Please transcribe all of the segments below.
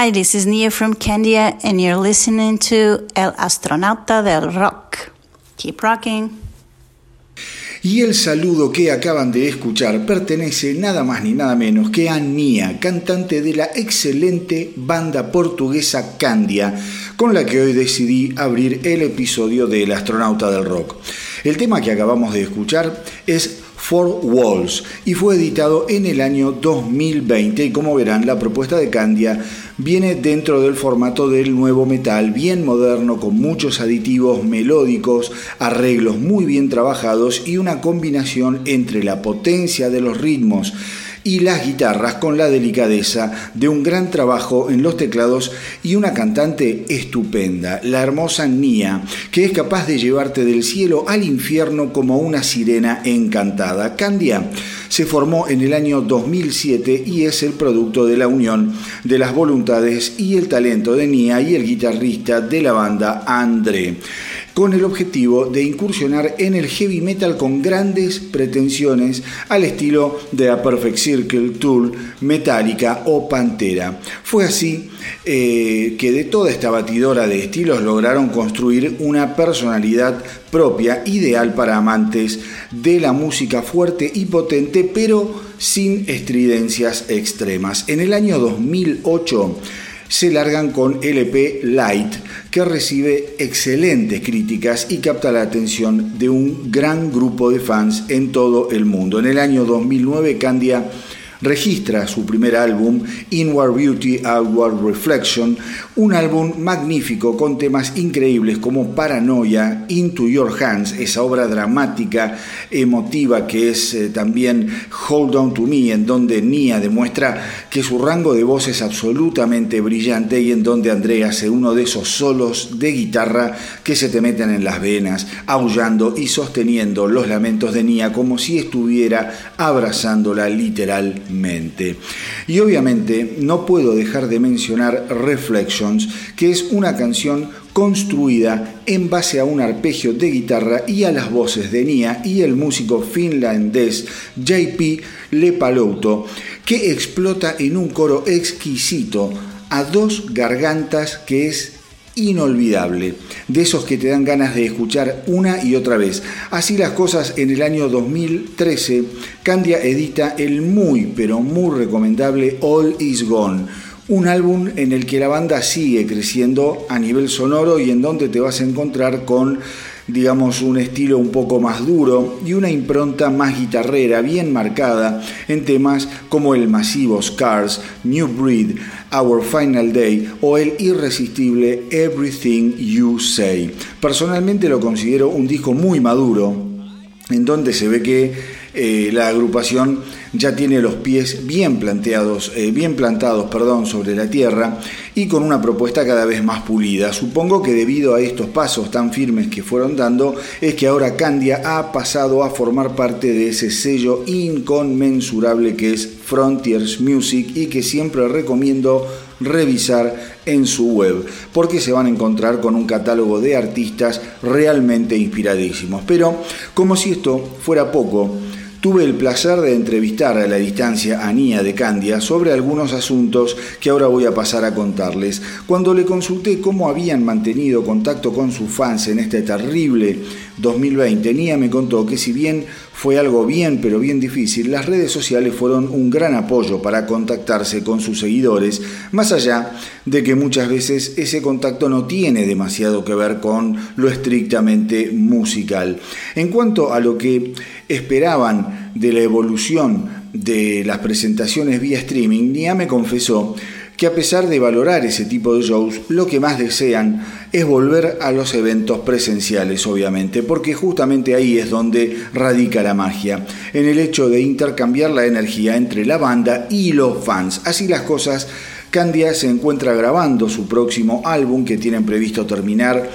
Hi, this is Nia from Candia, and you're listening to El Astronauta del Rock. Keep rocking. Y el saludo que acaban de escuchar pertenece nada más ni nada menos que a Nia, cantante de la excelente banda portuguesa Candia, con la que hoy decidí abrir el episodio de El astronauta del rock. El tema que acabamos de escuchar es Four Walls y fue editado en el año 2020 y como verán la propuesta de Candia viene dentro del formato del nuevo metal, bien moderno, con muchos aditivos melódicos, arreglos muy bien trabajados y una combinación entre la potencia de los ritmos y las guitarras con la delicadeza de un gran trabajo en los teclados y una cantante estupenda, la hermosa Nia, que es capaz de llevarte del cielo al infierno como una sirena encantada. Candia se formó en el año 2007 y es el producto de la unión de las voluntades y el talento de Nia y el guitarrista de la banda André con el objetivo de incursionar en el heavy metal con grandes pretensiones al estilo de A Perfect Circle, Tool, Metallica o Pantera. Fue así eh, que de toda esta batidora de estilos lograron construir una personalidad propia, ideal para amantes de la música fuerte y potente, pero sin estridencias extremas. En el año 2008, se largan con LP Light, que recibe excelentes críticas y capta la atención de un gran grupo de fans en todo el mundo. En el año 2009, Candia registra su primer álbum, Inward Beauty, Outward Reflection, un álbum magnífico con temas increíbles como Paranoia, Into Your Hands, esa obra dramática, emotiva que es eh, también Hold On To Me, en donde Nia demuestra que su rango de voz es absolutamente brillante y en donde Andrea hace uno de esos solos de guitarra que se te meten en las venas, aullando y sosteniendo los lamentos de Nia como si estuviera abrazándola literal y obviamente no puedo dejar de mencionar Reflections, que es una canción construida en base a un arpegio de guitarra y a las voces de Nia y el músico finlandés JP Lepalauto, que explota en un coro exquisito a dos gargantas que es inolvidable, de esos que te dan ganas de escuchar una y otra vez. Así las cosas, en el año 2013, Candia edita el muy, pero muy recomendable All Is Gone, un álbum en el que la banda sigue creciendo a nivel sonoro y en donde te vas a encontrar con digamos, un estilo un poco más duro y una impronta más guitarrera, bien marcada en temas como el masivo Scars, New Breed, Our Final Day o el irresistible Everything You Say. Personalmente lo considero un disco muy maduro, en donde se ve que eh, la agrupación ya tiene los pies bien planteados, eh, bien plantados, perdón, sobre la tierra y con una propuesta cada vez más pulida. Supongo que debido a estos pasos tan firmes que fueron dando, es que ahora Candia ha pasado a formar parte de ese sello inconmensurable que es Frontiers Music y que siempre recomiendo revisar en su web, porque se van a encontrar con un catálogo de artistas realmente inspiradísimos. Pero, como si esto fuera poco, Tuve el placer de entrevistar a la distancia a Nia de Candia sobre algunos asuntos que ahora voy a pasar a contarles. Cuando le consulté cómo habían mantenido contacto con sus fans en este terrible 2020, Nia me contó que si bien fue algo bien pero bien difícil, las redes sociales fueron un gran apoyo para contactarse con sus seguidores, más allá de que muchas veces ese contacto no tiene demasiado que ver con lo estrictamente musical. En cuanto a lo que esperaban de la evolución de las presentaciones vía streaming, Nia me confesó que a pesar de valorar ese tipo de shows, lo que más desean es volver a los eventos presenciales, obviamente, porque justamente ahí es donde radica la magia, en el hecho de intercambiar la energía entre la banda y los fans. Así las cosas, Candia se encuentra grabando su próximo álbum que tienen previsto terminar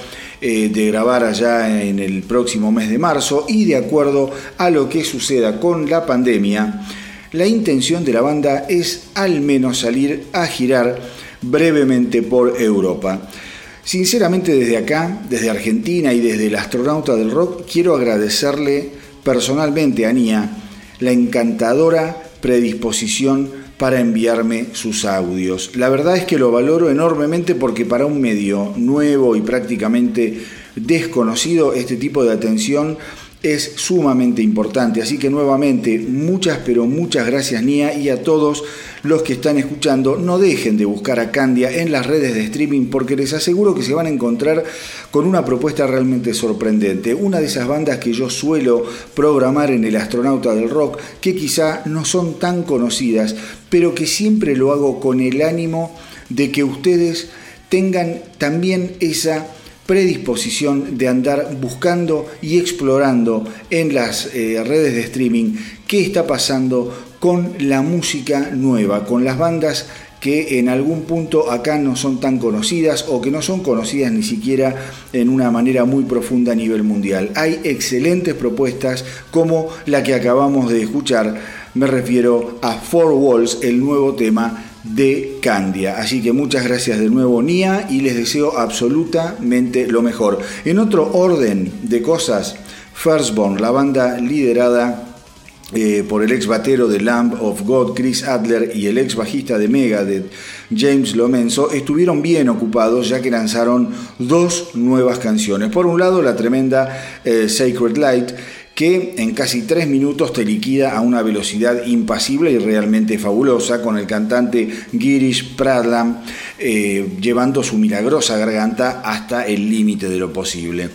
eh, de grabar allá en el próximo mes de marzo y de acuerdo a lo que suceda con la pandemia, la intención de la banda es al menos salir a girar brevemente por Europa. Sinceramente desde acá, desde Argentina y desde el astronauta del rock, quiero agradecerle personalmente a Nia la encantadora predisposición para enviarme sus audios. La verdad es que lo valoro enormemente porque para un medio nuevo y prácticamente desconocido este tipo de atención es sumamente importante. Así que nuevamente, muchas, pero muchas gracias Nia y a todos los que están escuchando, no dejen de buscar a Candia en las redes de streaming porque les aseguro que se van a encontrar con una propuesta realmente sorprendente. Una de esas bandas que yo suelo programar en El Astronauta del Rock, que quizá no son tan conocidas, pero que siempre lo hago con el ánimo de que ustedes tengan también esa predisposición de andar buscando y explorando en las eh, redes de streaming qué está pasando con la música nueva, con las bandas que en algún punto acá no son tan conocidas o que no son conocidas ni siquiera en una manera muy profunda a nivel mundial. Hay excelentes propuestas como la que acabamos de escuchar, me refiero a Four Walls, el nuevo tema de Candia. Así que muchas gracias de nuevo Nia y les deseo absolutamente lo mejor. En otro orden de cosas, Firstborn, la banda liderada eh, por el ex batero de Lamb of God, Chris Adler, y el ex bajista de Megadeth, James Lomenzo, estuvieron bien ocupados ya que lanzaron dos nuevas canciones. Por un lado, la tremenda eh, Sacred Light, que en casi tres minutos te liquida a una velocidad impasible y realmente fabulosa, con el cantante Girish Pradlam eh, llevando su milagrosa garganta hasta el límite de lo posible.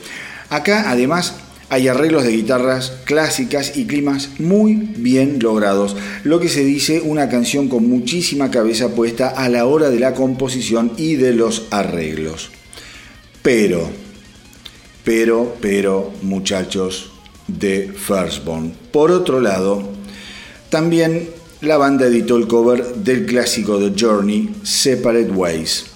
Acá además hay arreglos de guitarras clásicas y climas muy bien logrados, lo que se dice una canción con muchísima cabeza puesta a la hora de la composición y de los arreglos. Pero, pero, pero, muchachos, de Firstborn. Por otro lado, también la banda editó el cover del clásico de Journey, Separate Ways.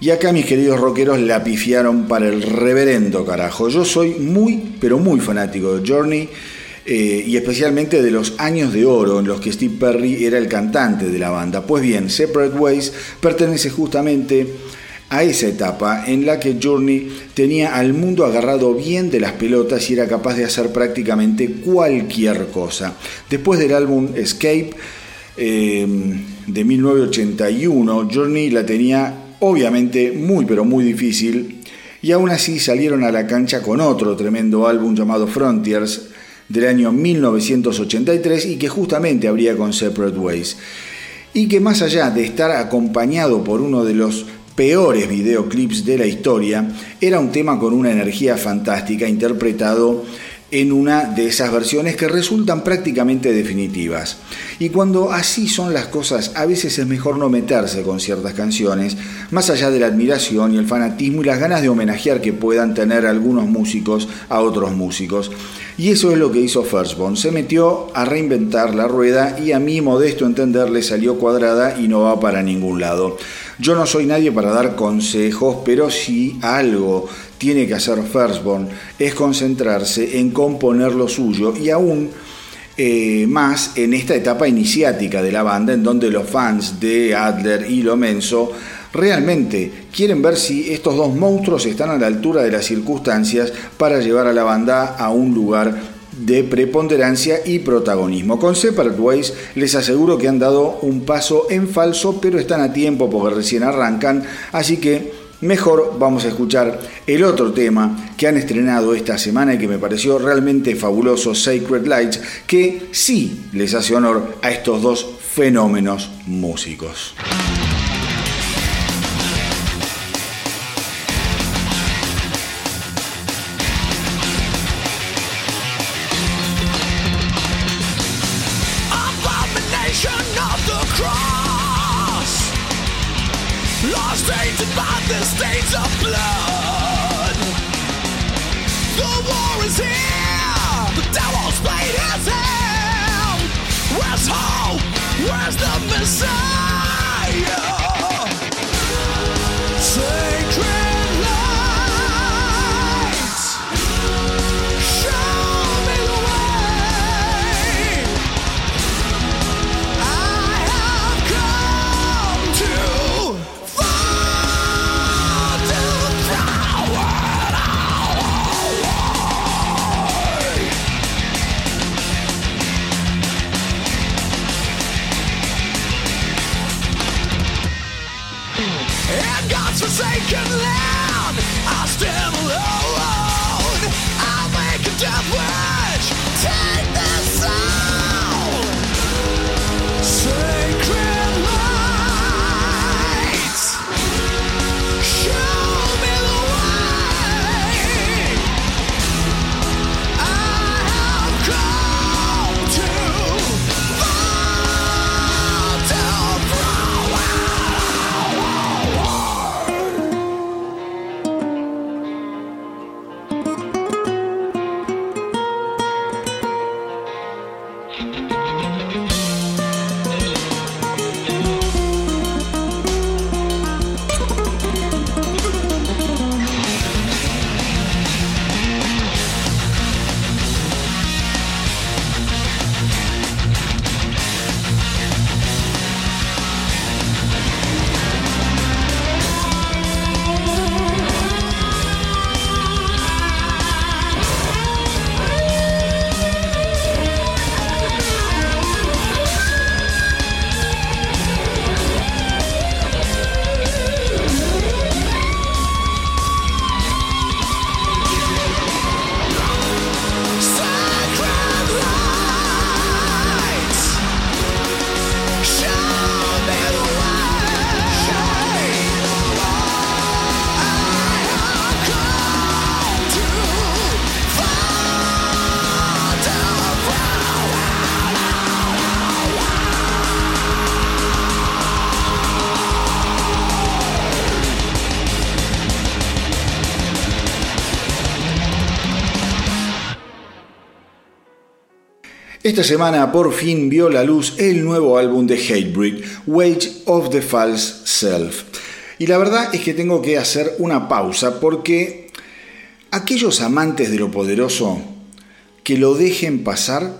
Y acá mis queridos rockeros la pifiaron para el reverendo carajo. Yo soy muy, pero muy fanático de Journey eh, y especialmente de los años de oro en los que Steve Perry era el cantante de la banda. Pues bien, Separate Ways pertenece justamente a esa etapa en la que Journey tenía al mundo agarrado bien de las pelotas y era capaz de hacer prácticamente cualquier cosa. Después del álbum Escape em, de 1981, Journey la tenía obviamente muy pero muy difícil y aún así salieron a la cancha con otro tremendo álbum llamado Frontiers del año 1983 y que justamente abría con Separate Ways. Y que más allá de estar acompañado por uno de los peores videoclips de la historia, era un tema con una energía fantástica interpretado en una de esas versiones que resultan prácticamente definitivas. Y cuando así son las cosas, a veces es mejor no meterse con ciertas canciones, más allá de la admiración y el fanatismo y las ganas de homenajear que puedan tener algunos músicos a otros músicos. Y eso es lo que hizo Firstborn, se metió a reinventar la rueda y a mi modesto entender le salió cuadrada y no va para ningún lado. Yo no soy nadie para dar consejos, pero si algo tiene que hacer Firstborn es concentrarse en componer lo suyo y aún eh, más en esta etapa iniciática de la banda en donde los fans de Adler y Lomenzo realmente quieren ver si estos dos monstruos están a la altura de las circunstancias para llevar a la banda a un lugar de preponderancia y protagonismo. Con Separate Ways les aseguro que han dado un paso en falso, pero están a tiempo porque recién arrancan, así que mejor vamos a escuchar el otro tema que han estrenado esta semana y que me pareció realmente fabuloso, Sacred Lights, que sí les hace honor a estos dos fenómenos músicos. Esta semana por fin vio la luz el nuevo álbum de Hatebreed, Wage of the False Self. Y la verdad es que tengo que hacer una pausa porque aquellos amantes de lo poderoso que lo dejen pasar,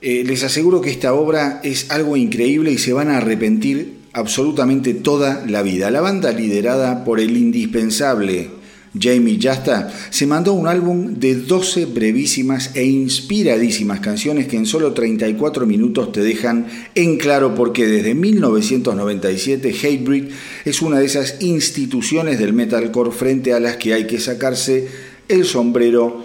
eh, les aseguro que esta obra es algo increíble y se van a arrepentir absolutamente toda la vida. La banda liderada por el indispensable Jamie Yasta se mandó un álbum de 12 brevísimas e inspiradísimas canciones que en solo 34 minutos te dejan en claro porque desde 1997 Hatebreed es una de esas instituciones del metalcore frente a las que hay que sacarse el sombrero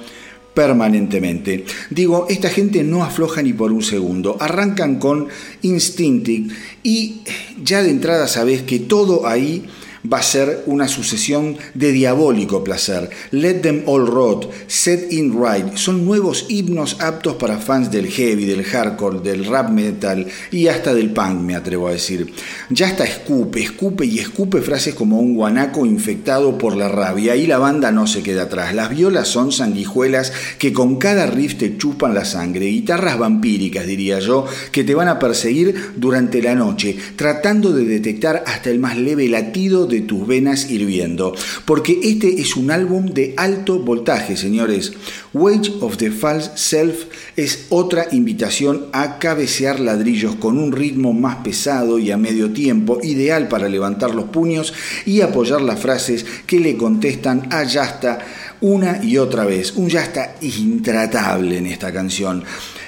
permanentemente. Digo, esta gente no afloja ni por un segundo. Arrancan con Instinctive y ya de entrada sabes que todo ahí va a ser una sucesión de diabólico placer. Let Them All Rot, Set In Right, son nuevos himnos aptos para fans del heavy, del hardcore, del rap metal y hasta del punk, me atrevo a decir. Ya está escupe, escupe y escupe frases como un guanaco infectado por la rabia y la banda no se queda atrás. Las violas son sanguijuelas que con cada riff te chupan la sangre, guitarras vampíricas, diría yo, que te van a perseguir durante la noche, tratando de detectar hasta el más leve latido de tus venas hirviendo, porque este es un álbum de alto voltaje, señores. Wage of the False Self es otra invitación a cabecear ladrillos con un ritmo más pesado y a medio tiempo, ideal para levantar los puños y apoyar las frases que le contestan a Yasta una y otra vez. Un Yasta intratable en esta canción.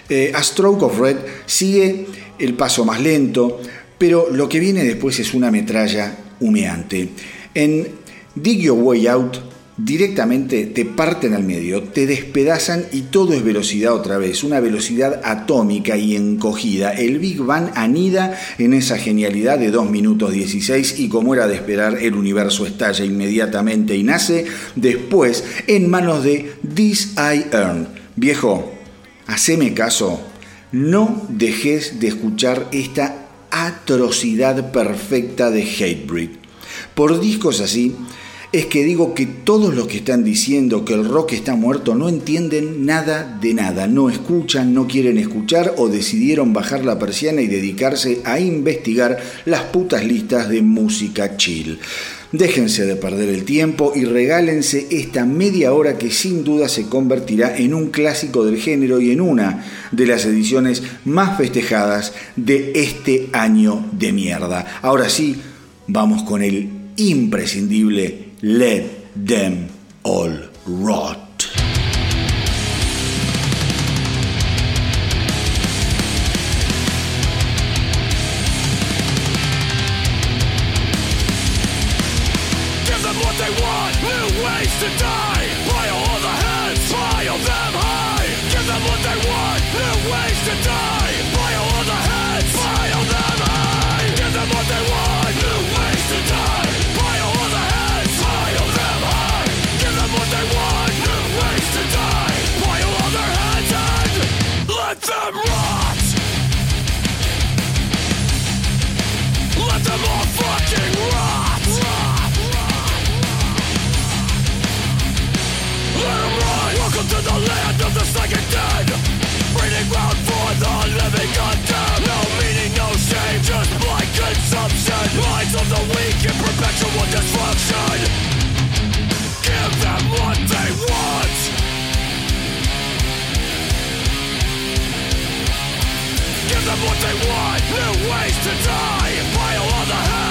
Eh, a Stroke of Red sigue el paso más lento, pero lo que viene después es una metralla humeante. En Dig Your Way Out directamente te parten al medio, te despedazan y todo es velocidad otra vez, una velocidad atómica y encogida. El Big Bang anida en esa genialidad de 2 minutos 16 y como era de esperar, el universo estalla inmediatamente y nace después en manos de This I Earn. Viejo, haceme caso, no dejes de escuchar esta atrocidad perfecta de Hatebreed. Por discos así, es que digo que todos los que están diciendo que el rock está muerto no entienden nada de nada, no escuchan, no quieren escuchar o decidieron bajar la persiana y dedicarse a investigar las putas listas de música chill. Déjense de perder el tiempo y regálense esta media hora que sin duda se convertirá en un clásico del género y en una de las ediciones más festejadas de este año de mierda. Ahora sí, vamos con el imprescindible Let Them All Rot. to die the land of the psychic dead. Breeding ground for the living No meaning, no shame, just blind consumption Minds of the weak in perpetual destruction. Give them what they want. Give them what they want, new ways to die. Pile on the head.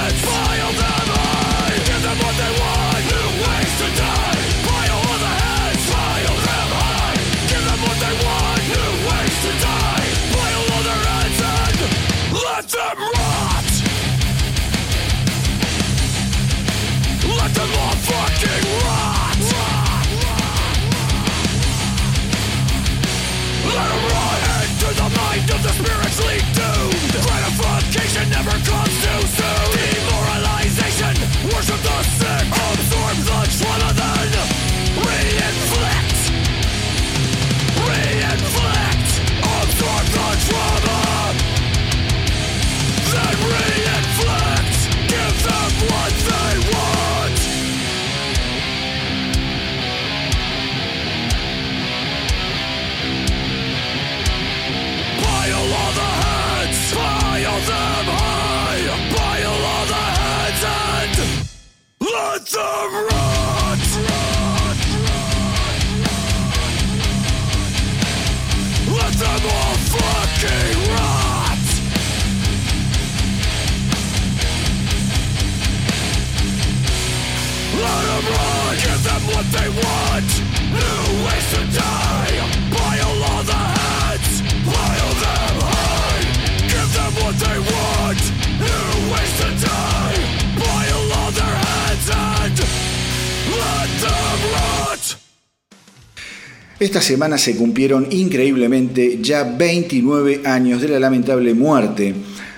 Semana se cumplieron increíblemente ya 29 años de la lamentable muerte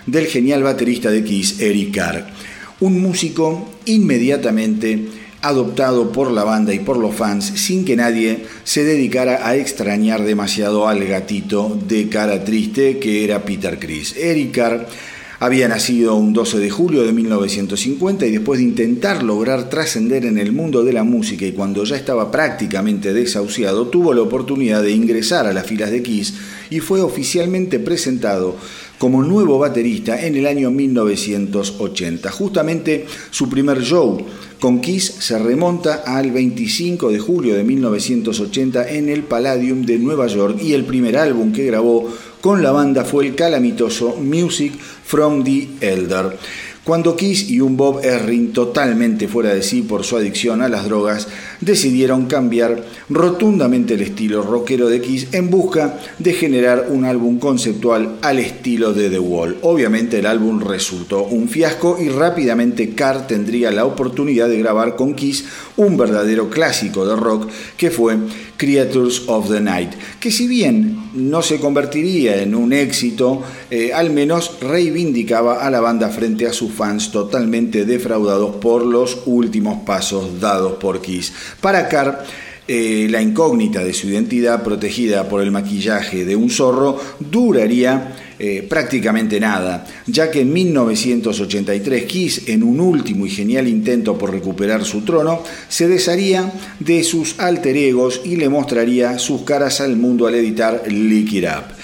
del genial baterista de Kiss, Eric Carr, un músico inmediatamente adoptado por la banda y por los fans sin que nadie se dedicara a extrañar demasiado al gatito de cara triste que era Peter Chris. Eric Carr había nacido un 12 de julio de 1950 y después de intentar lograr trascender en el mundo de la música y cuando ya estaba prácticamente desahuciado, tuvo la oportunidad de ingresar a las filas de Kiss y fue oficialmente presentado como nuevo baterista en el año 1980. Justamente su primer show con Kiss se remonta al 25 de julio de 1980 en el Palladium de Nueva York y el primer álbum que grabó con la banda fue el calamitoso Music from the Elder. Cuando Kiss y un Bob Erring totalmente fuera de sí por su adicción a las drogas decidieron cambiar rotundamente el estilo rockero de Kiss en busca de generar un álbum conceptual al estilo de The Wall. Obviamente el álbum resultó un fiasco y rápidamente Carr tendría la oportunidad de grabar con Kiss un verdadero clásico de rock que fue Creatures of the Night, que si bien no se convertiría en un éxito, eh, al menos reivindicaba a la banda frente a sus fans totalmente defraudados por los últimos pasos dados por Kiss. Para Carr, eh, la incógnita de su identidad protegida por el maquillaje de un zorro duraría eh, prácticamente nada, ya que en 1983 Kiss, en un último y genial intento por recuperar su trono, se desharía de sus alter egos y le mostraría sus caras al mundo al editar Lick It Up.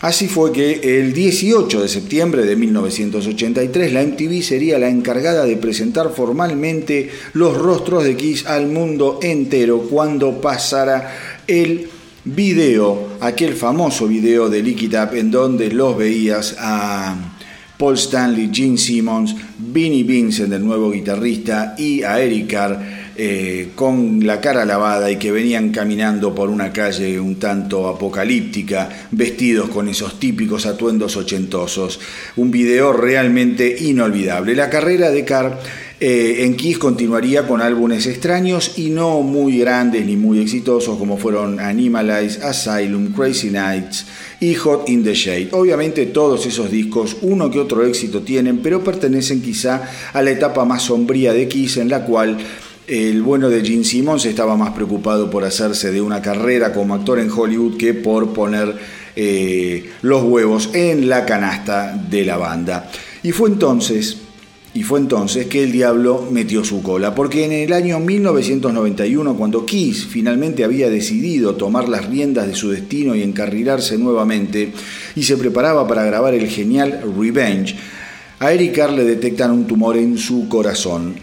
Así fue que el 18 de septiembre de 1983 la MTV sería la encargada de presentar formalmente los rostros de Kiss al mundo entero cuando pasara el video, aquel famoso video de Lick It Up en donde los veías a Paul Stanley, Gene Simmons, Vinnie Vincent, el nuevo guitarrista, y a Eric Carr eh, con la cara lavada y que venían caminando por una calle un tanto apocalíptica, vestidos con esos típicos atuendos ochentosos. Un video realmente inolvidable. La carrera de Carr eh, en Kiss continuaría con álbumes extraños y no muy grandes ni muy exitosos como fueron Animalize, Asylum, Crazy Nights y Hot in the Shade. Obviamente todos esos discos uno que otro éxito tienen, pero pertenecen quizá a la etapa más sombría de Kiss en la cual el bueno de Gene Simmons estaba más preocupado por hacerse de una carrera como actor en Hollywood que por poner eh, los huevos en la canasta de la banda. Y fue entonces y fue entonces que el diablo metió su cola, porque en el año 1991, cuando Kiss finalmente había decidido tomar las riendas de su destino y encarrilarse nuevamente, y se preparaba para grabar el genial Revenge, a Eric Carr le detectan un tumor en su corazón.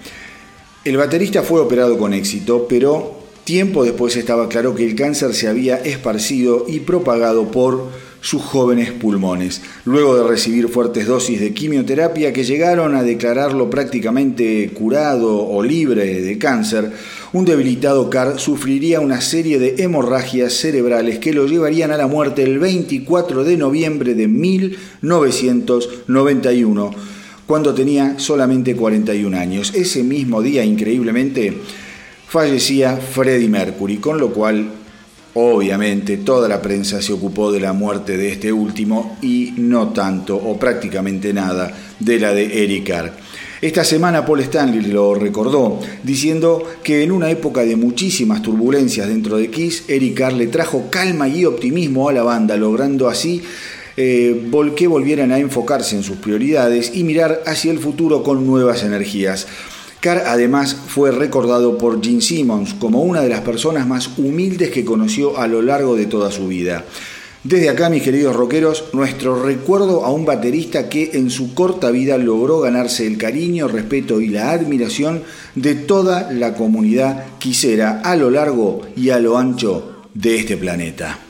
El baterista fue operado con éxito, pero tiempo después estaba claro que el cáncer se había esparcido y propagado por sus jóvenes pulmones. Luego de recibir fuertes dosis de quimioterapia que llegaron a declararlo prácticamente curado o libre de cáncer, un debilitado Carr sufriría una serie de hemorragias cerebrales que lo llevarían a la muerte el 24 de noviembre de 1991, cuando tenía solamente 41 años. Ese mismo día, increíblemente, fallecía Freddie Mercury, con lo cual Obviamente toda la prensa se ocupó de la muerte de este último y no tanto o prácticamente nada de la de Eric Carr. Esta semana Paul Stanley lo recordó diciendo que en una época de muchísimas turbulencias dentro de Kiss, Eric Carr le trajo calma y optimismo a la banda, logrando así eh, que volvieran a enfocarse en sus prioridades y mirar hacia el futuro con nuevas energías. Carr además fue recordado por Gene Simmons como una de las personas más humildes que conoció a lo largo de toda su vida. Desde acá, mis queridos rockeros, nuestro recuerdo a un baterista que en su corta vida logró ganarse el cariño, respeto y la admiración de toda la comunidad quisera a lo largo y a lo ancho de este planeta.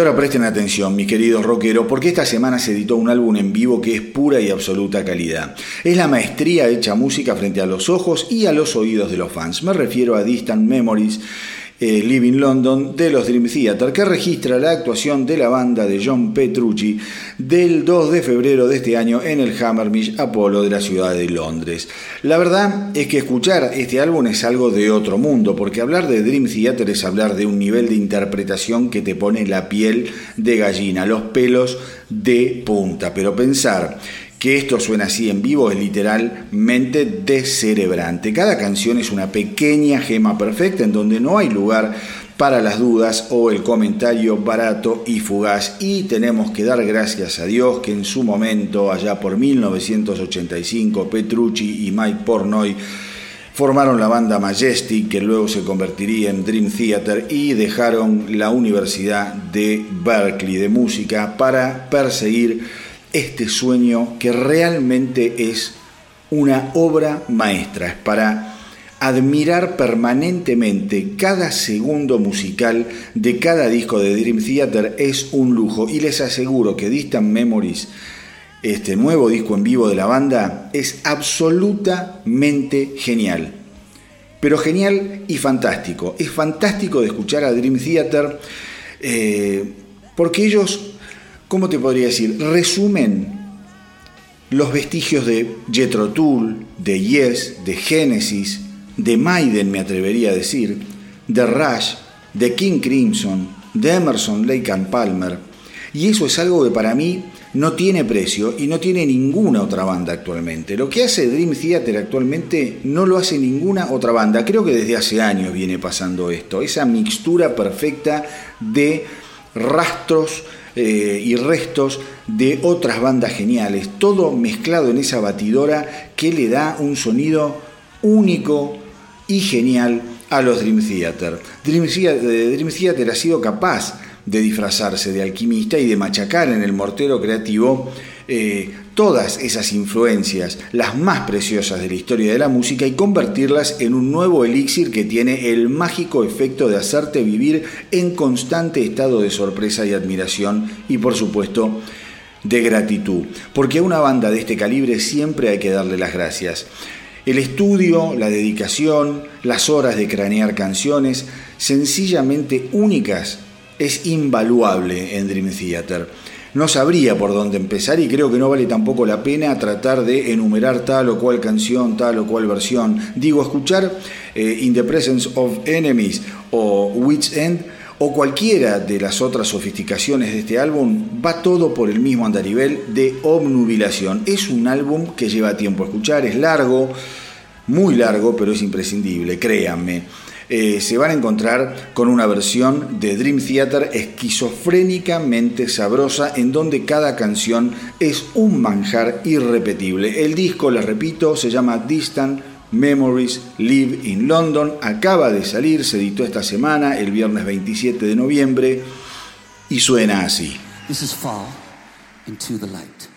Ahora presten atención, mis queridos rockeros, porque esta semana se editó un álbum en vivo que es pura y absoluta calidad. Es la maestría hecha música frente a los ojos y a los oídos de los fans. Me refiero a Distant Memories eh, Living London de los Dream Theater, que registra la actuación de la banda de John Petrucci del 2 de febrero de este año en el Hammermish Apollo de la ciudad de Londres. La verdad es que escuchar este álbum es algo de otro mundo, porque hablar de Dream Theater es hablar de un nivel de interpretación que te pone la piel de gallina, los pelos de punta, pero pensar que esto suena así en vivo es literalmente descerebrante. Cada canción es una pequeña gema perfecta en donde no hay lugar para las dudas o el comentario barato y fugaz. Y tenemos que dar gracias a Dios que en su momento, allá por 1985, Petrucci y Mike Pornoy formaron la banda Majestic, que luego se convertiría en Dream Theater, y dejaron la Universidad de Berkeley de Música para perseguir este sueño que realmente es una obra maestra, es para admirar permanentemente cada segundo musical de cada disco de Dream Theater es un lujo y les aseguro que Distant Memories, este nuevo disco en vivo de la banda, es absolutamente genial. Pero genial y fantástico. Es fantástico de escuchar a Dream Theater eh, porque ellos ¿cómo te podría decir? Resumen los vestigios de Jethro Tull, de Yes, de Genesis, de Maiden, me atrevería a decir, de Rush, de King Crimson, de Emerson, Lake and Palmer. Y eso es algo que para mí no tiene precio y no tiene ninguna otra banda actualmente. Lo que hace Dream Theater actualmente no lo hace ninguna otra banda. Creo que desde hace años viene pasando esto. Esa mixtura perfecta de rastros eh, y restos de otras bandas geniales, todo mezclado en esa batidora que le da un sonido único y genial a los Dream Theater. Dream Theater, eh, ha sido capaz de disfrazarse de alquimista y de machacar en el mortero creativo eh, todas esas influencias, las más preciosas de la historia de la música, y convertirlas en un nuevo elixir que tiene el mágico efecto de hacerte vivir en constante estado de sorpresa y admiración y por supuesto de gratitud, porque a una banda de este calibre siempre hay que darle las gracias. El estudio, la dedicación, las horas de cranear canciones, sencillamente únicas, es invaluable en Dream Theater no sabría por dónde empezar y creo que no vale tampoco la pena tratar de enumerar tal o cual canción, tal o cual versión. Digo, escuchar eh, In the Presence of Enemies o Witch End o cualquiera de las otras sofisticaciones de este álbum, va todo por el mismo andarivel de obnubilación. Es un álbum que lleva tiempo a escuchar, es largo, muy largo, pero es imprescindible, créanme. Eh, se van a encontrar con una versión de Dream Theater esquizofrénicamente sabrosa en donde cada canción es un manjar irrepetible. El disco, les repito, se llama Distant Memories Live in London. Acaba de salir, se editó esta semana, el viernes 27 de noviembre, y suena así. This is into the light.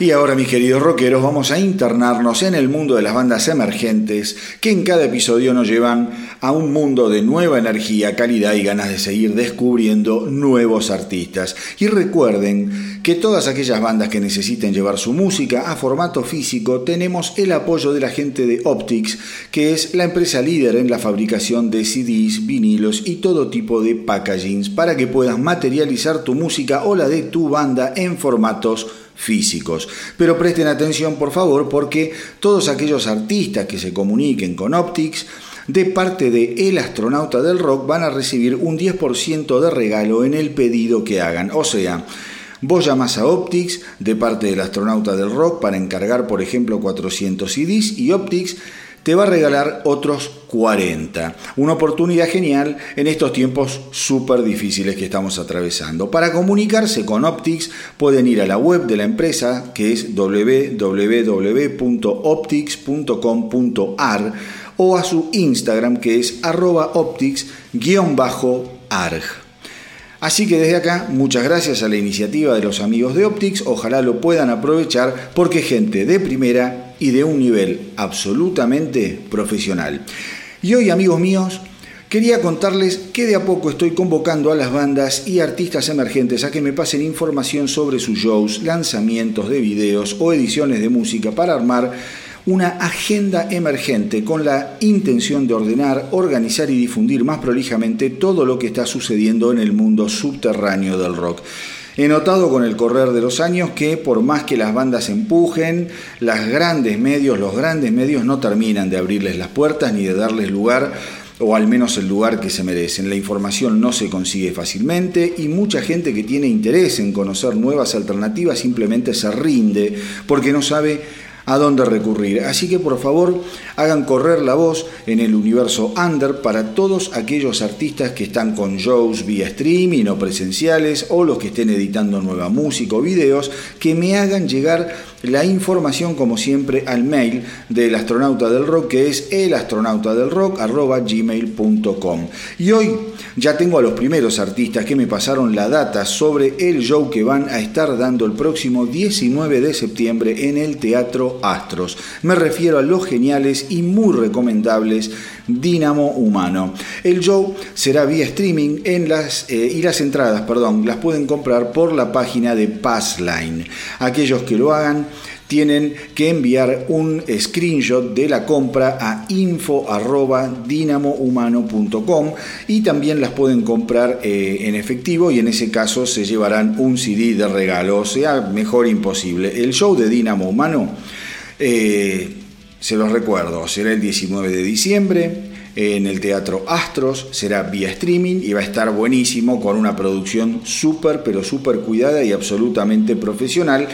Y ahora, mis queridos rockeros, vamos a internarnos en el mundo de las bandas emergentes que en cada episodio nos llevan a un mundo de nueva energía, calidad y ganas de seguir descubriendo nuevos artistas. Y recuerden que todas aquellas bandas que necesiten llevar su música a formato físico, tenemos el apoyo de la gente de Optics, que es la empresa líder en la fabricación de CDs, vinilos y todo tipo de packagings para que puedas materializar tu música o la de tu banda en formatos físicos. Pero presten atención por favor porque todos aquellos artistas que se comuniquen con Optics de parte de El Astronauta del Rock van a recibir un 10% de regalo en el pedido que hagan. O sea, vos llamas a Optics de parte del Astronauta del Rock para encargar, por ejemplo, 400 CDs y Optics te va a regalar otros 40. Una oportunidad genial en estos tiempos súper difíciles que estamos atravesando. Para comunicarse con Optics pueden ir a la web de la empresa que es www.optics.com.ar o a su Instagram que es arroba optics-arg. Así que desde acá, muchas gracias a la iniciativa de los amigos de Optics, ojalá lo puedan aprovechar porque gente de primera y de un nivel absolutamente profesional. Y hoy, amigos míos, quería contarles que de a poco estoy convocando a las bandas y artistas emergentes a que me pasen información sobre sus shows, lanzamientos de videos o ediciones de música para armar una agenda emergente con la intención de ordenar, organizar y difundir más prolijamente todo lo que está sucediendo en el mundo subterráneo del rock. He notado con el correr de los años que por más que las bandas empujen, las grandes medios, los grandes medios no terminan de abrirles las puertas ni de darles lugar o al menos el lugar que se merecen. La información no se consigue fácilmente y mucha gente que tiene interés en conocer nuevas alternativas simplemente se rinde porque no sabe a dónde recurrir. Así que por favor hagan correr la voz en el universo under para todos aquellos artistas que están con shows vía streaming o presenciales o los que estén editando nueva música o videos que me hagan llegar la información como siempre al mail del astronauta del rock que es elastronautadelrock.gmail.com y hoy ya tengo a los primeros artistas que me pasaron la data sobre el show que van a estar dando el próximo 19 de septiembre en el Teatro Astros. Me refiero a los geniales y muy recomendables Dínamo Humano. El show será vía streaming en las, eh, y las entradas, perdón, las pueden comprar por la página de Passline. Aquellos que lo hagan tienen que enviar un screenshot de la compra a info.dinamohumano.com y también las pueden comprar eh, en efectivo y en ese caso se llevarán un CD de regalo, o sea, mejor imposible. El show de Dinamo Humano eh, se los recuerdo, será el 19 de diciembre en el Teatro Astros, será vía streaming y va a estar buenísimo con una producción súper, pero súper cuidada y absolutamente profesional.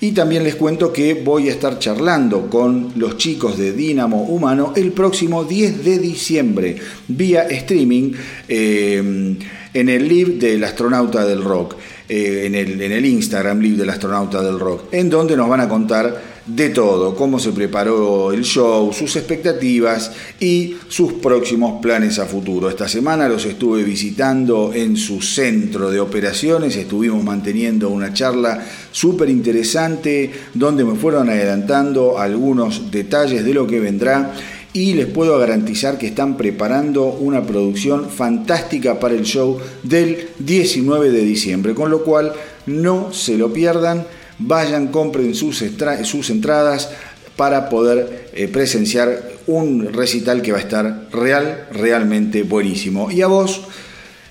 Y también les cuento que voy a estar charlando con los chicos de Dínamo Humano el próximo 10 de diciembre vía streaming eh, en el live del astronauta del rock, eh, en, el, en el Instagram live del astronauta del rock, en donde nos van a contar de todo, cómo se preparó el show, sus expectativas y sus próximos planes a futuro. Esta semana los estuve visitando en su centro de operaciones, estuvimos manteniendo una charla súper interesante donde me fueron adelantando algunos detalles de lo que vendrá y les puedo garantizar que están preparando una producción fantástica para el show del 19 de diciembre, con lo cual no se lo pierdan vayan, compren sus, entradas para poder eh, presenciar un recital que va a estar real, realmente buenísimo. Y a vos,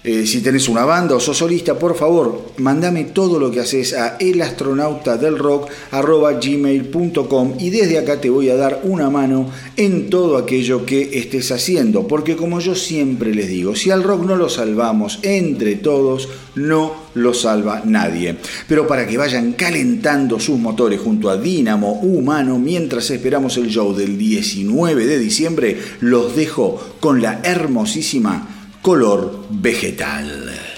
eh, si tenés una banda o sos solista, por favor, mandame todo lo que haces a elastronautadelrock.gmail.com y desde acá te voy a dar una mano en todo aquello que estés haciendo. Porque como yo siempre les digo, si al rock no lo salvamos entre todos, no lo salva nadie. Pero para que vayan calentando sus motores junto a Dínamo Humano mientras esperamos el show del 19 de diciembre, los dejo con la hermosísima color vegetal.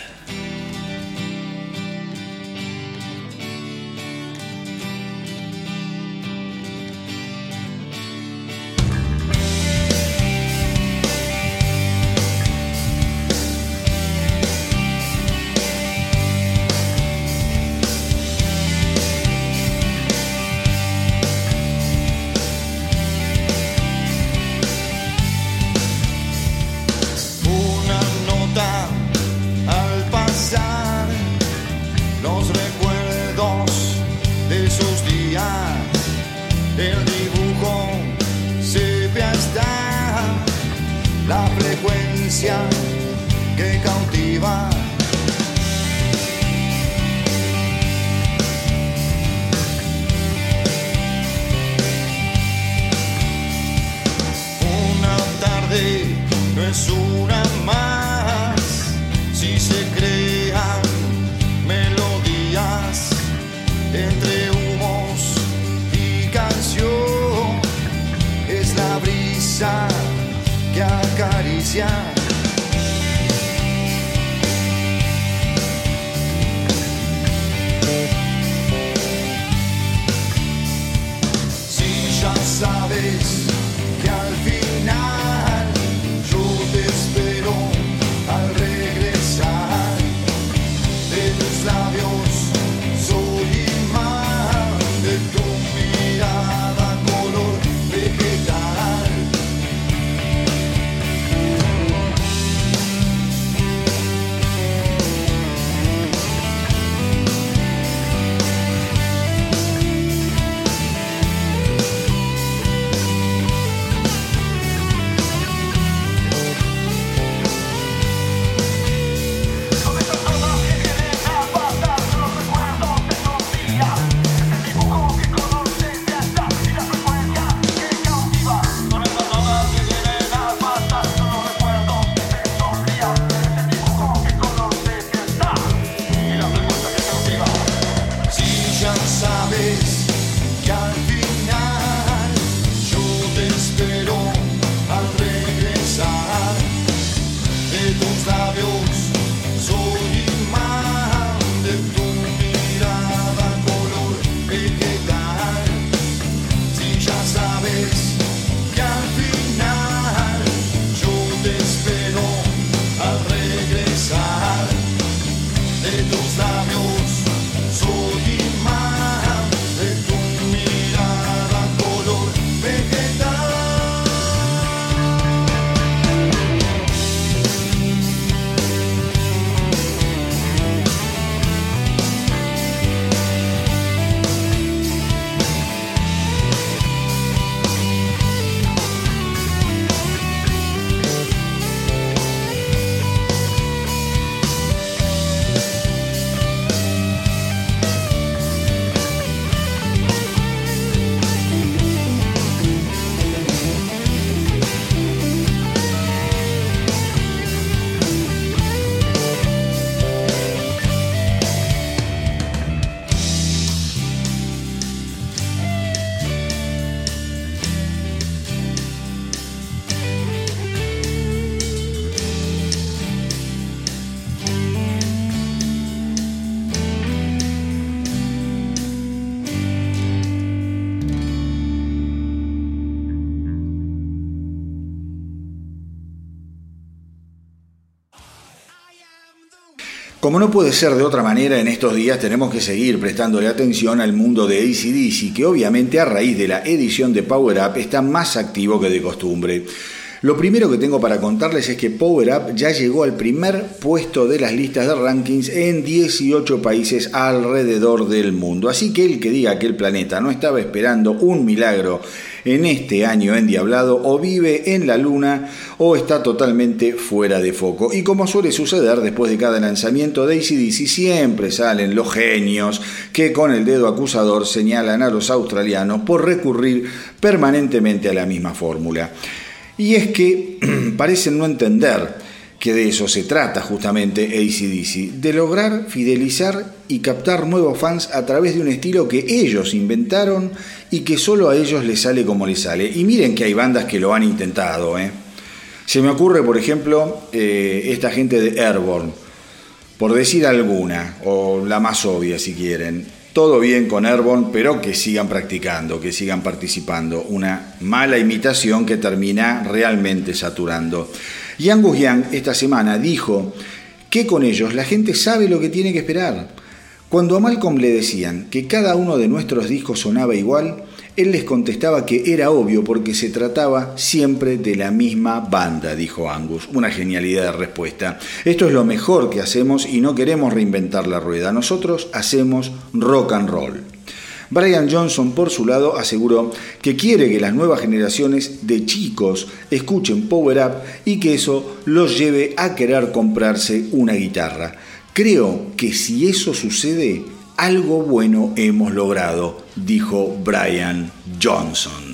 La frecuencia que cautiva. Una tarde no es una Como no puede ser de otra manera, en estos días tenemos que seguir prestándole atención al mundo de ACDC, que obviamente a raíz de la edición de Power Up está más activo que de costumbre. Lo primero que tengo para contarles es que Power Up ya llegó al primer puesto de las listas de rankings en 18 países alrededor del mundo. Así que el que diga que el planeta no estaba esperando un milagro en este año endiablado o vive en la luna o está totalmente fuera de foco. Y como suele suceder después de cada lanzamiento de ACDC siempre salen los genios que con el dedo acusador señalan a los australianos por recurrir permanentemente a la misma fórmula. Y es que parecen no entender que de eso se trata justamente ACDC, de lograr fidelizar y captar nuevos fans a través de un estilo que ellos inventaron y que solo a ellos les sale como les sale. Y miren que hay bandas que lo han intentado. ¿eh? Se me ocurre, por ejemplo, eh, esta gente de Airborne, por decir alguna, o la más obvia si quieren. Todo bien con Airborne, pero que sigan practicando, que sigan participando. Una mala imitación que termina realmente saturando. Y Angus Young esta semana dijo que con ellos la gente sabe lo que tiene que esperar. Cuando a Malcolm le decían que cada uno de nuestros discos sonaba igual, él les contestaba que era obvio porque se trataba siempre de la misma banda, dijo Angus. Una genialidad de respuesta. Esto es lo mejor que hacemos y no queremos reinventar la rueda. Nosotros hacemos rock and roll. Brian Johnson, por su lado, aseguró que quiere que las nuevas generaciones de chicos escuchen Power Up y que eso los lleve a querer comprarse una guitarra. Creo que si eso sucede, algo bueno hemos logrado, dijo Brian Johnson.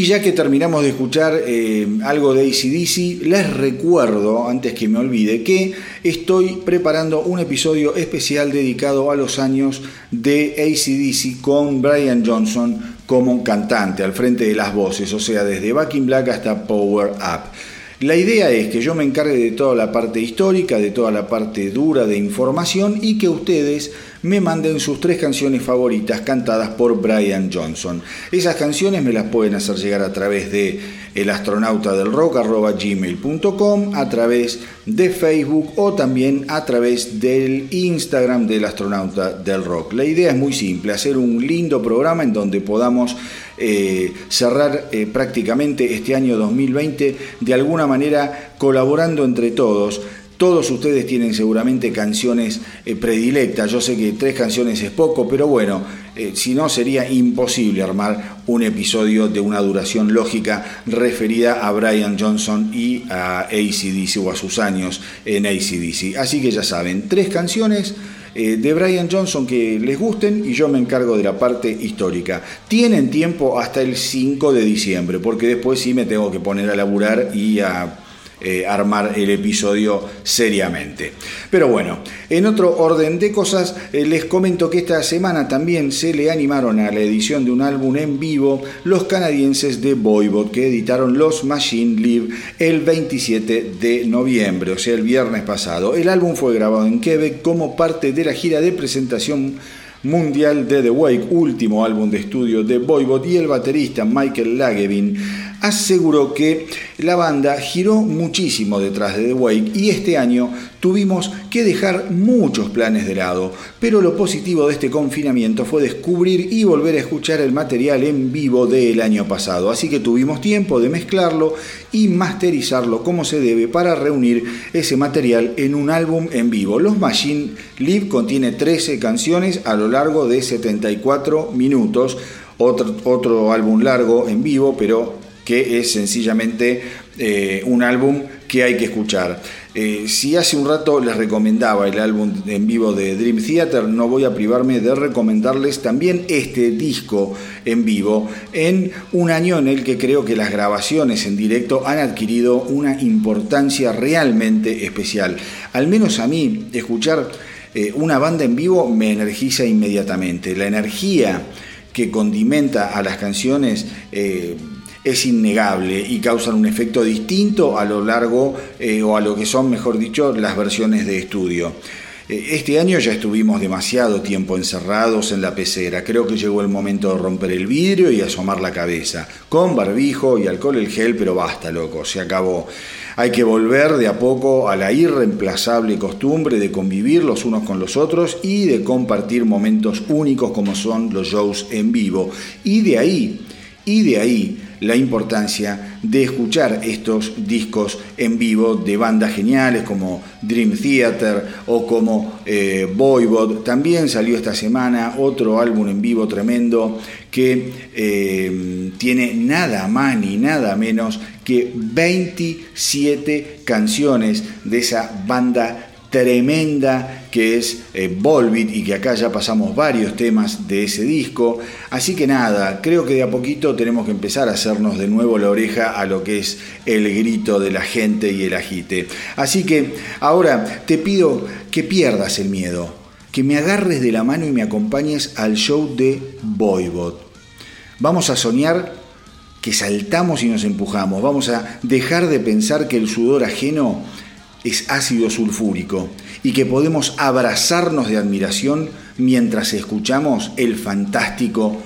Y ya que terminamos de escuchar eh, algo de ACDC, les recuerdo, antes que me olvide, que estoy preparando un episodio especial dedicado a los años de ACDC con Brian Johnson como cantante al frente de las voces, o sea, desde Back in Black hasta Power Up. La idea es que yo me encargue de toda la parte histórica, de toda la parte dura de información y que ustedes me manden sus tres canciones favoritas cantadas por Brian Johnson. Esas canciones me las pueden hacer llegar a través de elastronautadelrock.gmail.com, a través de Facebook o también a través del Instagram del astronauta del rock. La idea es muy simple, hacer un lindo programa en donde podamos eh, cerrar eh, prácticamente este año 2020 de alguna manera colaborando entre todos. Todos ustedes tienen seguramente canciones eh, predilectas. Yo sé que tres canciones es poco, pero bueno, eh, si no sería imposible armar un episodio de una duración lógica referida a Brian Johnson y a ACDC o a sus años en ACDC. Así que ya saben, tres canciones eh, de Brian Johnson que les gusten y yo me encargo de la parte histórica. Tienen tiempo hasta el 5 de diciembre, porque después sí me tengo que poner a laburar y a eh, armar el episodio seriamente. Pero bueno, en otro orden de cosas, eh, les comento que esta semana también se le animaron a la edición de un álbum en vivo los canadienses de Voivod que editaron Los Machine Live el 27 de noviembre, o sea, el viernes pasado. El álbum fue grabado en Quebec como parte de la gira de presentación mundial de The Wake, último álbum de estudio de Voivod, y el baterista Michael Lagevin aseguró que la banda giró muchísimo detrás de The Wake y este año tuvimos que dejar muchos planes de lado, pero lo positivo de este confinamiento fue descubrir y volver a escuchar el material en vivo del año pasado, así que tuvimos tiempo de mezclarlo y masterizarlo como se debe para reunir ese material en un álbum en vivo. Los Machine Live contiene 13 canciones a lo largo de 74 minutos, otro, otro álbum largo en vivo, pero que es sencillamente eh, un álbum que hay que escuchar. Eh, si hace un rato les recomendaba el álbum en vivo de Dream Theater, no voy a privarme de recomendarles también este disco en vivo en un año en el que creo que las grabaciones en directo han adquirido una importancia realmente especial. Al menos a mí, escuchar eh, una banda en vivo me energiza inmediatamente. La energía que condimenta a las canciones es innegable y causan un efecto distinto a lo largo eh, o a lo que son, mejor dicho, las versiones de estudio. Eh, este año ya estuvimos demasiado tiempo encerrados en la pecera. Creo que llegó el momento de romper el vidrio y asomar la cabeza. Con barbijo y alcohol el gel, pero basta, loco, se acabó. Hay que volver de a poco a la irreemplazable costumbre de convivir los unos con los otros y de compartir momentos únicos como son los shows en vivo. Y de ahí, y de ahí la importancia de escuchar estos discos en vivo de bandas geniales como Dream Theater o como eh. También salió esta semana otro álbum en vivo tremendo que eh, tiene nada más ni nada menos que 27 canciones de esa banda tremenda que es eh, y que acá ya pasamos varios temas de ese disco. Así que nada, creo que de a poquito tenemos que empezar a hacernos de nuevo la oreja a lo que es el grito de la gente y el agite. Así que ahora te pido que pierdas el miedo, que me agarres de la mano y me acompañes al show de Voivod. Vamos a soñar que saltamos y nos empujamos. Vamos a dejar de pensar que el sudor ajeno es ácido sulfúrico y que podemos abrazarnos de admiración mientras escuchamos el fantástico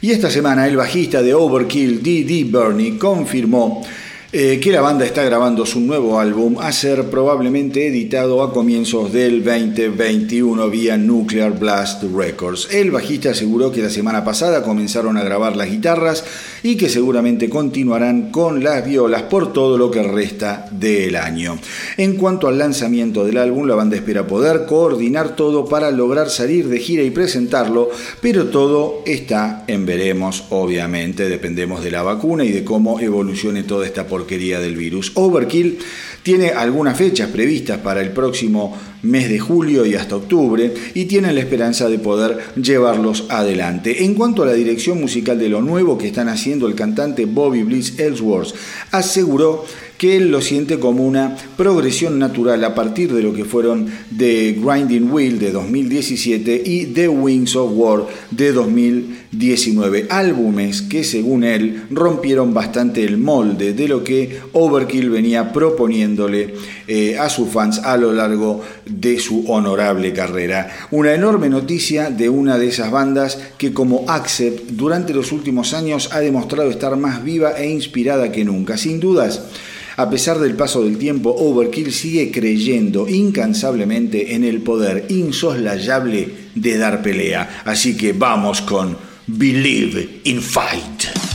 Y esta semana el bajista de Overkill, D.D. Burney, confirmó eh, que la banda está grabando su nuevo álbum a ser probablemente editado a comienzos del 2021 vía Nuclear Blast Records. El bajista aseguró que la semana pasada comenzaron a grabar las guitarras y que seguramente continuarán con las violas por todo lo que resta del año. En cuanto al lanzamiento del álbum, la banda espera poder coordinar todo para lograr salir de gira y presentarlo, pero todo está en veremos, obviamente, dependemos de la vacuna y de cómo evolucione toda esta porquería del virus. Overkill tiene algunas fechas previstas para el próximo mes de julio y hasta octubre y tienen la esperanza de poder llevarlos adelante. En cuanto a la dirección musical de lo nuevo que están haciendo, el cantante Bobby Bliss Ellsworth aseguró que él lo siente como una progresión natural a partir de lo que fueron The Grinding Wheel de 2017 y The Wings of War de 2019, álbumes que según él rompieron bastante el molde de lo que Overkill venía proponiéndole eh, a sus fans a lo largo de su honorable carrera. Una enorme noticia de una de esas bandas que como Accept durante los últimos años ha demostrado estar más viva e inspirada que nunca. Sin dudas, a pesar del paso del tiempo, Overkill sigue creyendo incansablemente en el poder insoslayable de dar pelea. Así que vamos con Believe in Fight.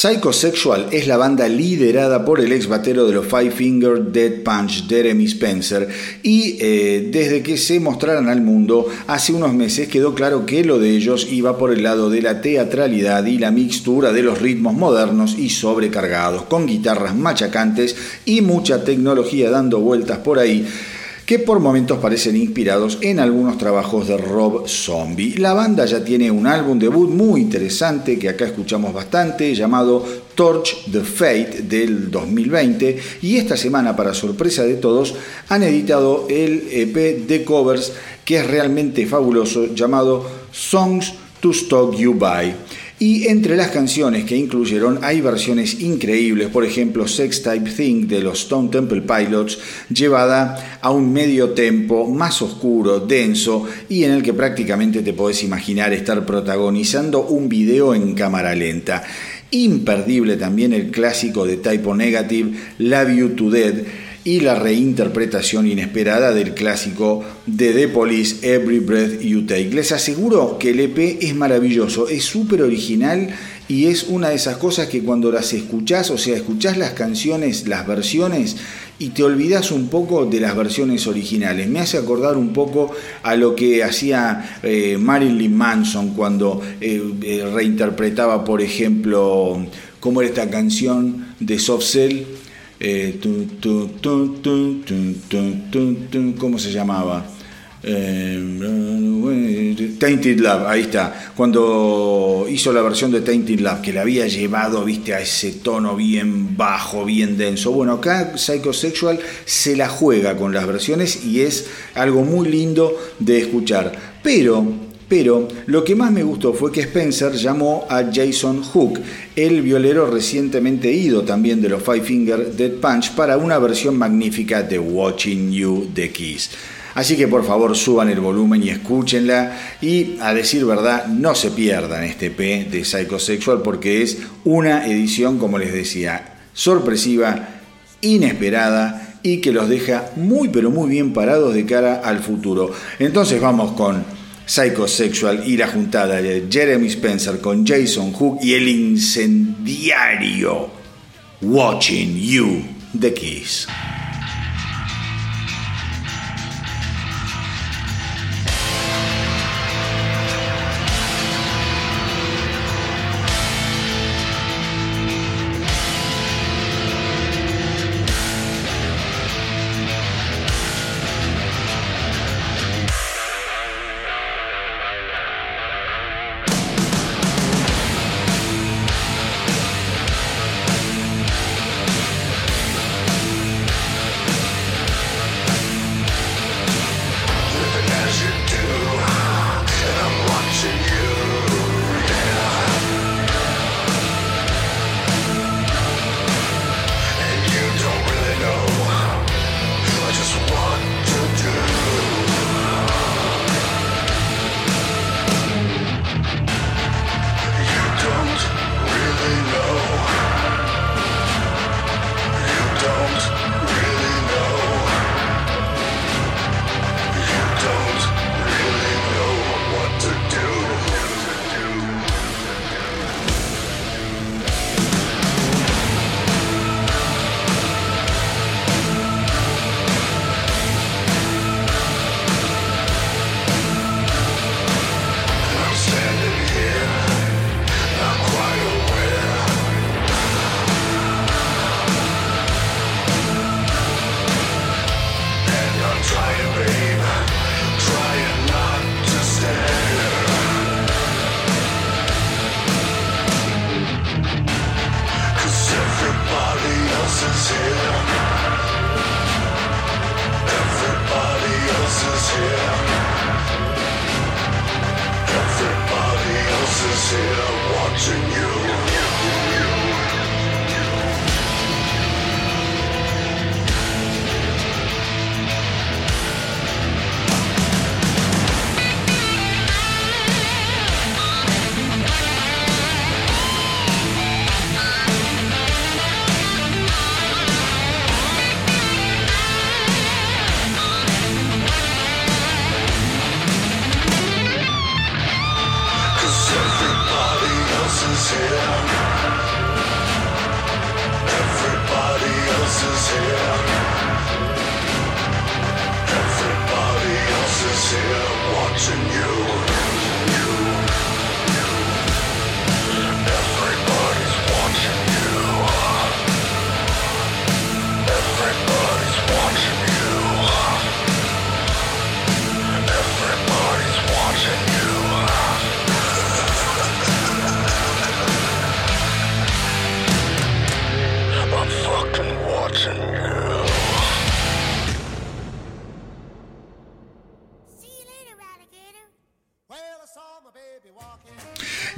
Psychosexual es la banda liderada por el ex batero de los Five Finger Dead Punch, Jeremy Spencer, y eh, desde que se mostraran al mundo hace unos meses quedó claro que lo de ellos iba por el lado de la teatralidad y la mixtura de los ritmos modernos y sobrecargados, con guitarras machacantes y mucha tecnología dando vueltas por ahí que por momentos parecen inspirados en algunos trabajos de Rob Zombie. La banda ya tiene un álbum debut muy interesante que acá escuchamos bastante, llamado Torch the Fate del 2020 y esta semana para sorpresa de todos han editado el EP de covers que es realmente fabuloso llamado Songs to Stalk You By. Y entre las canciones que incluyeron hay versiones increíbles, por ejemplo Sex Type Thing de los Stone Temple Pilots, llevada a un medio tempo más oscuro, denso y en el que prácticamente te podés imaginar estar protagonizando un video en cámara lenta. Imperdible también el clásico de Typo Negative, Love You to Dead, y la reinterpretación inesperada del clásico de The Police Every Breath You Take. Les aseguro que el EP es maravilloso, es súper original y es una de esas cosas que cuando las escuchás, o sea, escuchás las canciones, las versiones y te olvidas un poco de las versiones originales. Me hace acordar un poco a lo que hacía eh, Marilyn Manson cuando eh, eh, reinterpretaba, por ejemplo, cómo era esta canción de Soft Cell eh, ¿cómo se llamaba? Eh, Tainted Love, ahí está. Cuando hizo la versión de Tainted Love, que le había llevado, viste, a ese tono bien bajo, bien denso. Bueno, acá Psychosexual se la juega con las versiones y es algo muy lindo de escuchar. Pero pero lo que más me gustó fue que Spencer llamó a Jason Hook, el violero recientemente ido también de los Five Finger Dead Punch, para una versión magnífica de Watching You de Kiss. Así que por favor suban el volumen y escúchenla y a decir verdad no se pierdan este P de Psychosexual porque es una edición, como les decía, sorpresiva, inesperada y que los deja muy pero muy bien parados de cara al futuro. Entonces vamos con Psychosexual y la juntada de Jeremy Spencer con Jason Hook y el incendiario Watching You The Kiss.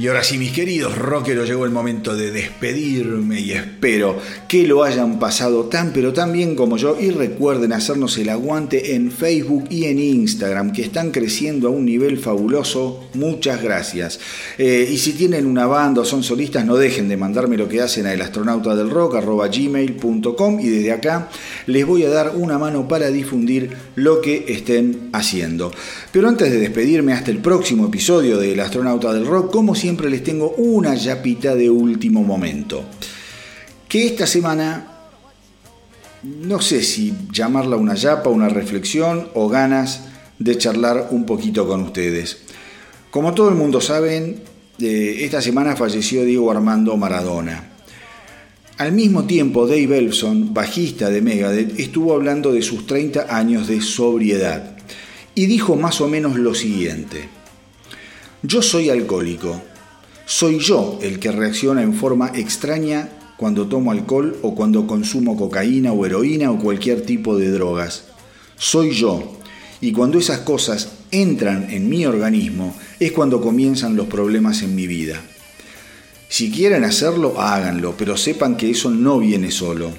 Y ahora sí, mis queridos rockeros, llegó el momento de despedirme y espero que lo hayan pasado tan pero tan bien como yo y recuerden hacernos el aguante en Facebook y en Instagram que están creciendo a un nivel fabuloso. Muchas gracias. Eh, y si tienen una banda o son solistas, no dejen de mandarme lo que hacen a elastronautadelrock.gmail.com y desde acá les voy a dar una mano para difundir lo que estén haciendo. Pero antes de despedirme hasta el próximo episodio de El Astronauta del Rock, como siempre les tengo una yapita de último momento. Que esta semana, no sé si llamarla una yapa, una reflexión o ganas de charlar un poquito con ustedes. Como todo el mundo saben, eh, esta semana falleció Diego Armando Maradona. Al mismo tiempo, Dave Elson, bajista de Megadeth, estuvo hablando de sus 30 años de sobriedad y dijo más o menos lo siguiente. Yo soy alcohólico. Soy yo el que reacciona en forma extraña cuando tomo alcohol o cuando consumo cocaína o heroína o cualquier tipo de drogas. Soy yo. Y cuando esas cosas entran en mi organismo es cuando comienzan los problemas en mi vida. Si quieren hacerlo, háganlo, pero sepan que eso no viene solo.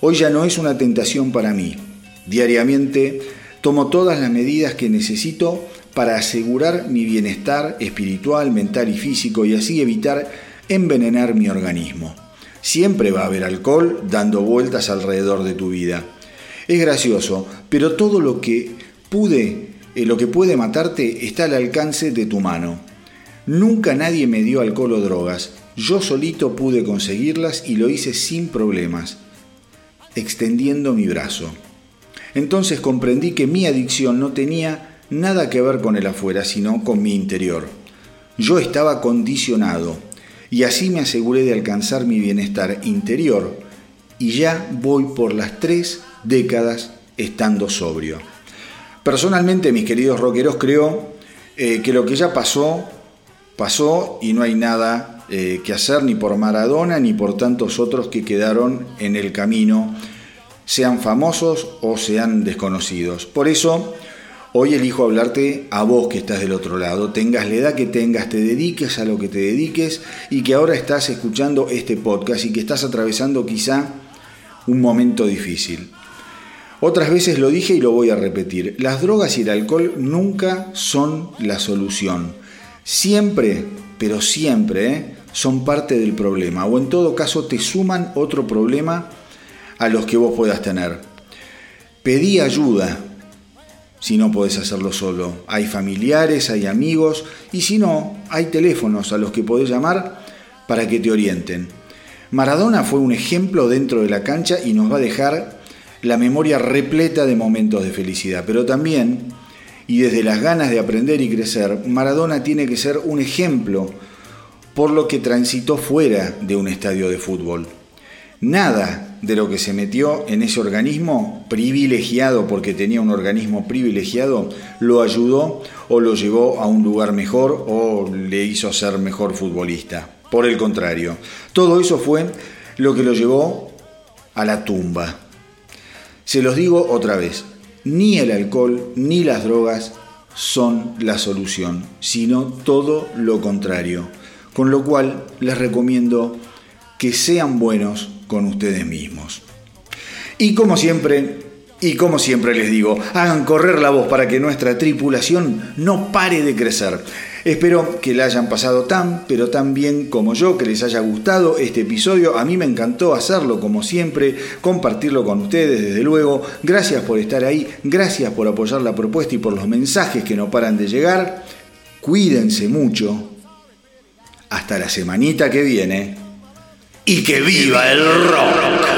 Hoy ya no es una tentación para mí. Diariamente tomo todas las medidas que necesito para asegurar mi bienestar espiritual, mental y físico y así evitar envenenar mi organismo. Siempre va a haber alcohol dando vueltas alrededor de tu vida. Es gracioso, pero todo lo que pude, eh, lo que puede matarte está al alcance de tu mano. Nunca nadie me dio alcohol o drogas. Yo solito pude conseguirlas y lo hice sin problemas, extendiendo mi brazo. Entonces comprendí que mi adicción no tenía nada que ver con el afuera, sino con mi interior. Yo estaba condicionado y así me aseguré de alcanzar mi bienestar interior y ya voy por las tres décadas estando sobrio. Personalmente, mis queridos rockeros, creo eh, que lo que ya pasó, pasó y no hay nada eh, que hacer ni por Maradona ni por tantos otros que quedaron en el camino, sean famosos o sean desconocidos. Por eso, Hoy elijo hablarte a vos que estás del otro lado, tengas la edad que tengas, te dediques a lo que te dediques y que ahora estás escuchando este podcast y que estás atravesando quizá un momento difícil. Otras veces lo dije y lo voy a repetir, las drogas y el alcohol nunca son la solución. Siempre, pero siempre, ¿eh? son parte del problema o en todo caso te suman otro problema a los que vos puedas tener. Pedí ayuda, si no podés hacerlo solo. Hay familiares, hay amigos y si no, hay teléfonos a los que podés llamar para que te orienten. Maradona fue un ejemplo dentro de la cancha y nos va a dejar la memoria repleta de momentos de felicidad, pero también, y desde las ganas de aprender y crecer, Maradona tiene que ser un ejemplo por lo que transitó fuera de un estadio de fútbol. Nada de lo que se metió en ese organismo privilegiado, porque tenía un organismo privilegiado, lo ayudó o lo llevó a un lugar mejor o le hizo ser mejor futbolista. Por el contrario, todo eso fue lo que lo llevó a la tumba. Se los digo otra vez, ni el alcohol ni las drogas son la solución, sino todo lo contrario. Con lo cual les recomiendo que sean buenos con ustedes mismos. Y como siempre, y como siempre les digo, hagan correr la voz para que nuestra tripulación no pare de crecer. Espero que la hayan pasado tan, pero tan bien como yo, que les haya gustado este episodio. A mí me encantó hacerlo como siempre, compartirlo con ustedes desde luego. Gracias por estar ahí, gracias por apoyar la propuesta y por los mensajes que no paran de llegar. Cuídense mucho. Hasta la semanita que viene. Y que viva el rock.